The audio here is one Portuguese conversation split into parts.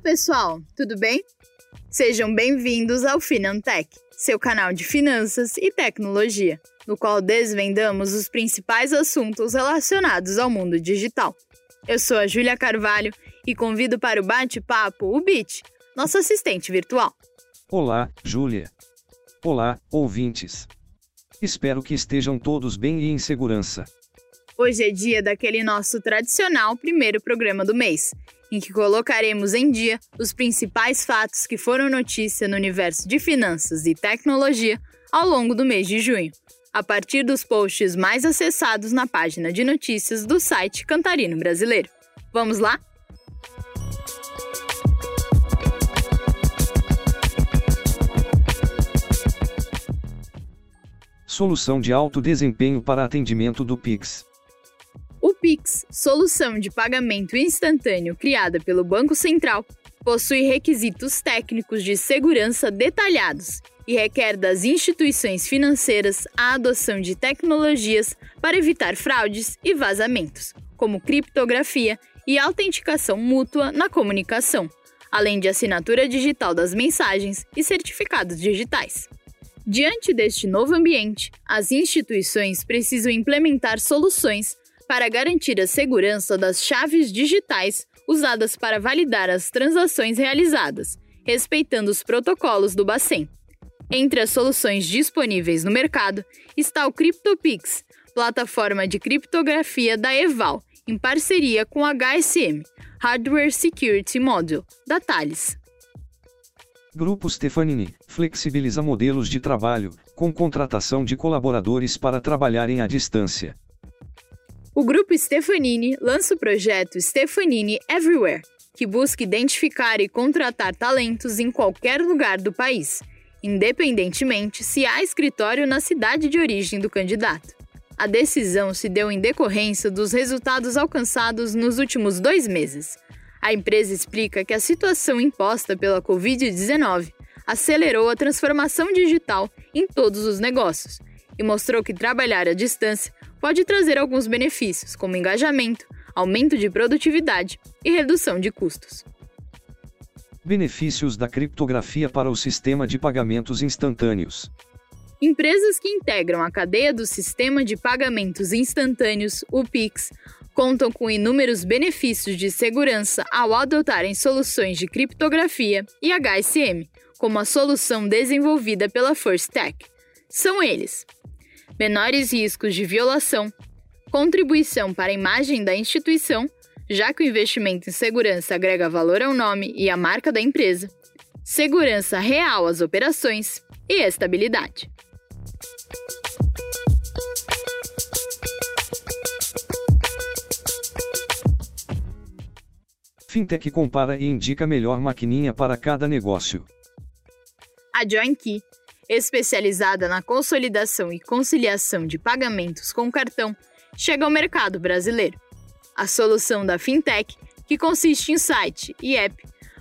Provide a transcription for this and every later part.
pessoal, tudo bem? Sejam bem-vindos ao Finantech, seu canal de finanças e tecnologia, no qual desvendamos os principais assuntos relacionados ao mundo digital. Eu sou a Júlia Carvalho e convido para o bate-papo o Bit, nosso assistente virtual. Olá, Júlia. Olá, ouvintes. Espero que estejam todos bem e em segurança. Hoje é dia daquele nosso tradicional primeiro programa do mês, em que colocaremos em dia os principais fatos que foram notícia no universo de finanças e tecnologia ao longo do mês de junho, a partir dos posts mais acessados na página de notícias do site Cantarino Brasileiro. Vamos lá? Solução de alto desempenho para atendimento do Pix. O Pix, solução de pagamento instantâneo criada pelo Banco Central, possui requisitos técnicos de segurança detalhados e requer das instituições financeiras a adoção de tecnologias para evitar fraudes e vazamentos, como criptografia e autenticação mútua na comunicação, além de assinatura digital das mensagens e certificados digitais. Diante deste novo ambiente, as instituições precisam implementar soluções para garantir a segurança das chaves digitais usadas para validar as transações realizadas, respeitando os protocolos do Bacen. Entre as soluções disponíveis no mercado está o CryptoPix, plataforma de criptografia da Eval, em parceria com a HSM, Hardware Security Module, da Thales. Grupo Stefanini flexibiliza modelos de trabalho, com contratação de colaboradores para trabalharem à distância. O grupo Stefanini lança o projeto Stefanini Everywhere, que busca identificar e contratar talentos em qualquer lugar do país, independentemente se há escritório na cidade de origem do candidato. A decisão se deu em decorrência dos resultados alcançados nos últimos dois meses. A empresa explica que a situação imposta pela Covid-19 acelerou a transformação digital em todos os negócios e mostrou que trabalhar à distância pode trazer alguns benefícios, como engajamento, aumento de produtividade e redução de custos. Benefícios da criptografia para o sistema de pagamentos instantâneos. Empresas que integram a cadeia do sistema de pagamentos instantâneos, o Pix, contam com inúmeros benefícios de segurança ao adotarem soluções de criptografia e HSM, como a solução desenvolvida pela First Tech. São eles: menores riscos de violação, contribuição para a imagem da instituição, já que o investimento em segurança agrega valor ao nome e à marca da empresa, segurança real às operações e estabilidade. Fintech compara e indica a melhor maquininha para cada negócio. A JoinKey especializada na consolidação e conciliação de pagamentos com cartão, chega ao mercado brasileiro. A solução da fintech, que consiste em site e app,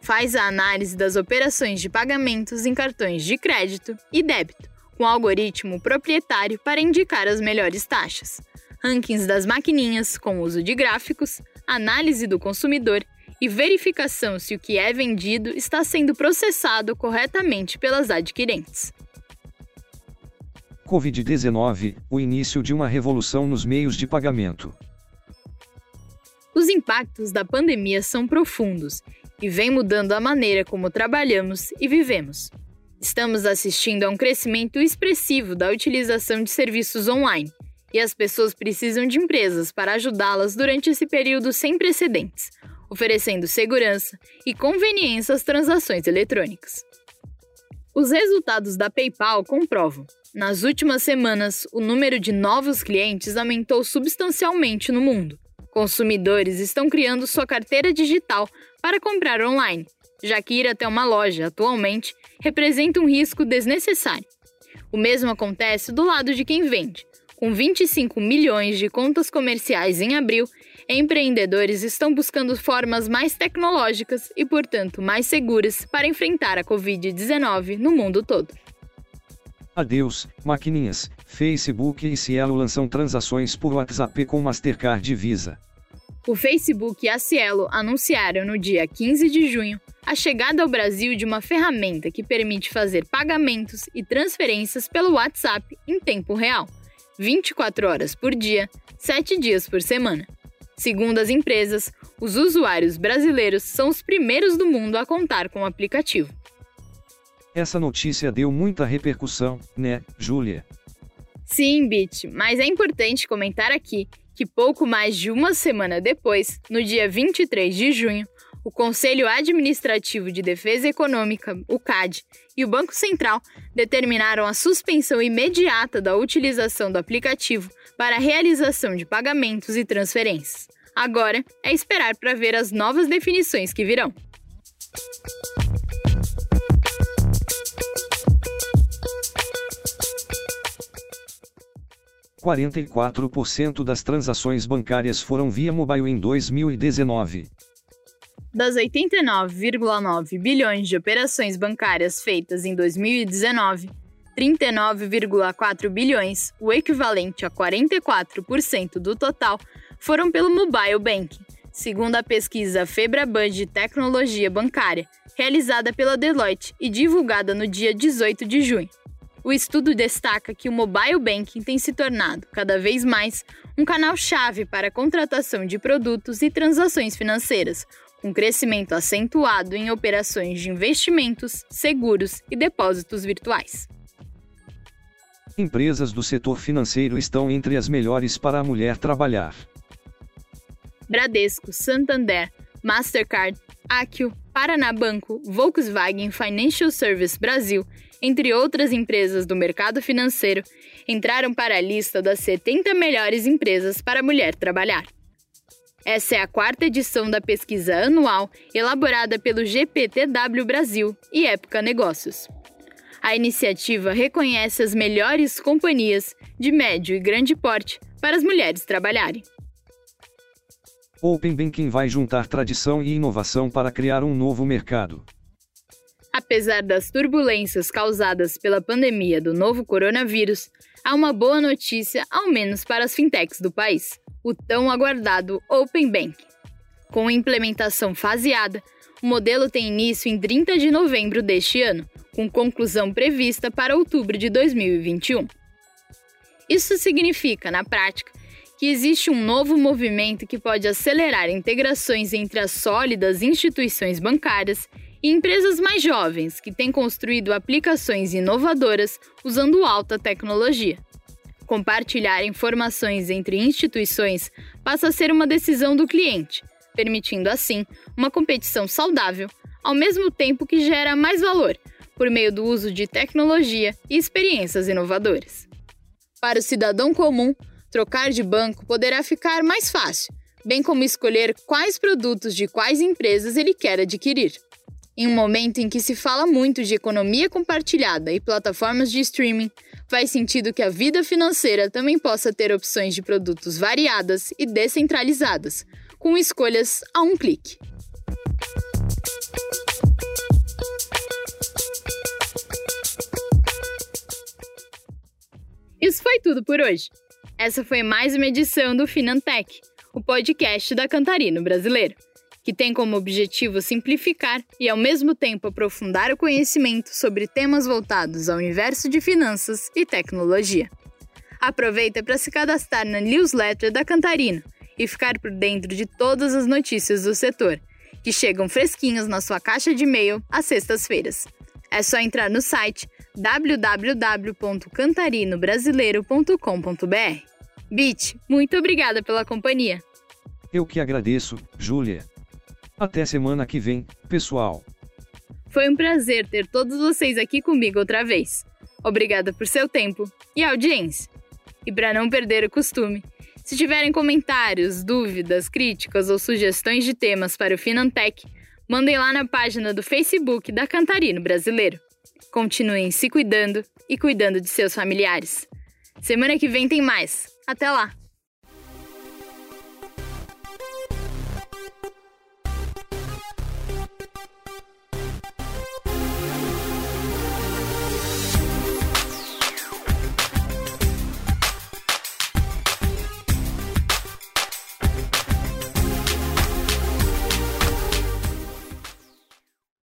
faz a análise das operações de pagamentos em cartões de crédito e débito, com algoritmo proprietário para indicar as melhores taxas, rankings das maquininhas com uso de gráficos, análise do consumidor e verificação se o que é vendido está sendo processado corretamente pelas adquirentes. Covid-19 o início de uma revolução nos meios de pagamento. Os impactos da pandemia são profundos e vêm mudando a maneira como trabalhamos e vivemos. Estamos assistindo a um crescimento expressivo da utilização de serviços online e as pessoas precisam de empresas para ajudá-las durante esse período sem precedentes, oferecendo segurança e conveniência às transações eletrônicas. Os resultados da PayPal comprovam nas últimas semanas, o número de novos clientes aumentou substancialmente no mundo. Consumidores estão criando sua carteira digital para comprar online, já que ir até uma loja atualmente representa um risco desnecessário. O mesmo acontece do lado de quem vende. Com 25 milhões de contas comerciais em abril, empreendedores estão buscando formas mais tecnológicas e, portanto, mais seguras para enfrentar a Covid-19 no mundo todo. Adeus, maquininhas. Facebook e Cielo lançam transações por WhatsApp com Mastercard e Visa. O Facebook e a Cielo anunciaram no dia 15 de junho a chegada ao Brasil de uma ferramenta que permite fazer pagamentos e transferências pelo WhatsApp em tempo real, 24 horas por dia, 7 dias por semana. Segundo as empresas, os usuários brasileiros são os primeiros do mundo a contar com o aplicativo. Essa notícia deu muita repercussão, né, Júlia? Sim, Bit, mas é importante comentar aqui que pouco mais de uma semana depois, no dia 23 de junho, o Conselho Administrativo de Defesa Econômica, o CAD, e o Banco Central determinaram a suspensão imediata da utilização do aplicativo para a realização de pagamentos e transferências. Agora é esperar para ver as novas definições que virão. Quarenta e quatro por cento das transações bancárias foram via mobile em 2019. Das 89,9 bilhões de operações bancárias feitas em 2019, 39,4 bilhões, o equivalente a 44% do total, foram pelo mobile banking, segundo a pesquisa FebraBan de Tecnologia Bancária, realizada pela Deloitte e divulgada no dia 18 de junho. O estudo destaca que o mobile banking tem se tornado, cada vez mais, um canal-chave para a contratação de produtos e transações financeiras, um crescimento acentuado em operações de investimentos, seguros e depósitos virtuais. Empresas do setor financeiro estão entre as melhores para a mulher trabalhar. Bradesco, Santander, Mastercard, Akio, Paraná Banco, Volkswagen Financial Service Brasil, entre outras empresas do mercado financeiro, entraram para a lista das 70 melhores empresas para a mulher trabalhar. Essa é a quarta edição da pesquisa anual elaborada pelo GPTW Brasil e Época Negócios. A iniciativa reconhece as melhores companhias de médio e grande porte para as mulheres trabalharem. Open Banking vai juntar tradição e inovação para criar um novo mercado. Apesar das turbulências causadas pela pandemia do novo coronavírus, há uma boa notícia, ao menos para as fintechs do país o tão aguardado Open Bank. Com implementação faseada, o modelo tem início em 30 de novembro deste ano, com conclusão prevista para outubro de 2021. Isso significa, na prática, que existe um novo movimento que pode acelerar integrações entre as sólidas instituições bancárias e empresas mais jovens que têm construído aplicações inovadoras usando alta tecnologia. Compartilhar informações entre instituições passa a ser uma decisão do cliente, permitindo assim uma competição saudável, ao mesmo tempo que gera mais valor, por meio do uso de tecnologia e experiências inovadoras. Para o cidadão comum, trocar de banco poderá ficar mais fácil, bem como escolher quais produtos de quais empresas ele quer adquirir. Em um momento em que se fala muito de economia compartilhada e plataformas de streaming, faz sentido que a vida financeira também possa ter opções de produtos variadas e descentralizadas, com escolhas a um clique. Isso foi tudo por hoje. Essa foi mais uma edição do Finantech, o podcast da Cantarino Brasileiro que tem como objetivo simplificar e, ao mesmo tempo, aprofundar o conhecimento sobre temas voltados ao universo de finanças e tecnologia. Aproveita para se cadastrar na newsletter da Cantarino e ficar por dentro de todas as notícias do setor, que chegam fresquinhos na sua caixa de e-mail às sextas-feiras. É só entrar no site www.cantarinobrasileiro.com.br. Bit, muito obrigada pela companhia. Eu que agradeço, Júlia. Até semana que vem, pessoal. Foi um prazer ter todos vocês aqui comigo outra vez. Obrigada por seu tempo e audiência. E para não perder o costume, se tiverem comentários, dúvidas, críticas ou sugestões de temas para o Finantech, mandem lá na página do Facebook da Cantarino Brasileiro. Continuem se cuidando e cuidando de seus familiares. Semana que vem tem mais. Até lá!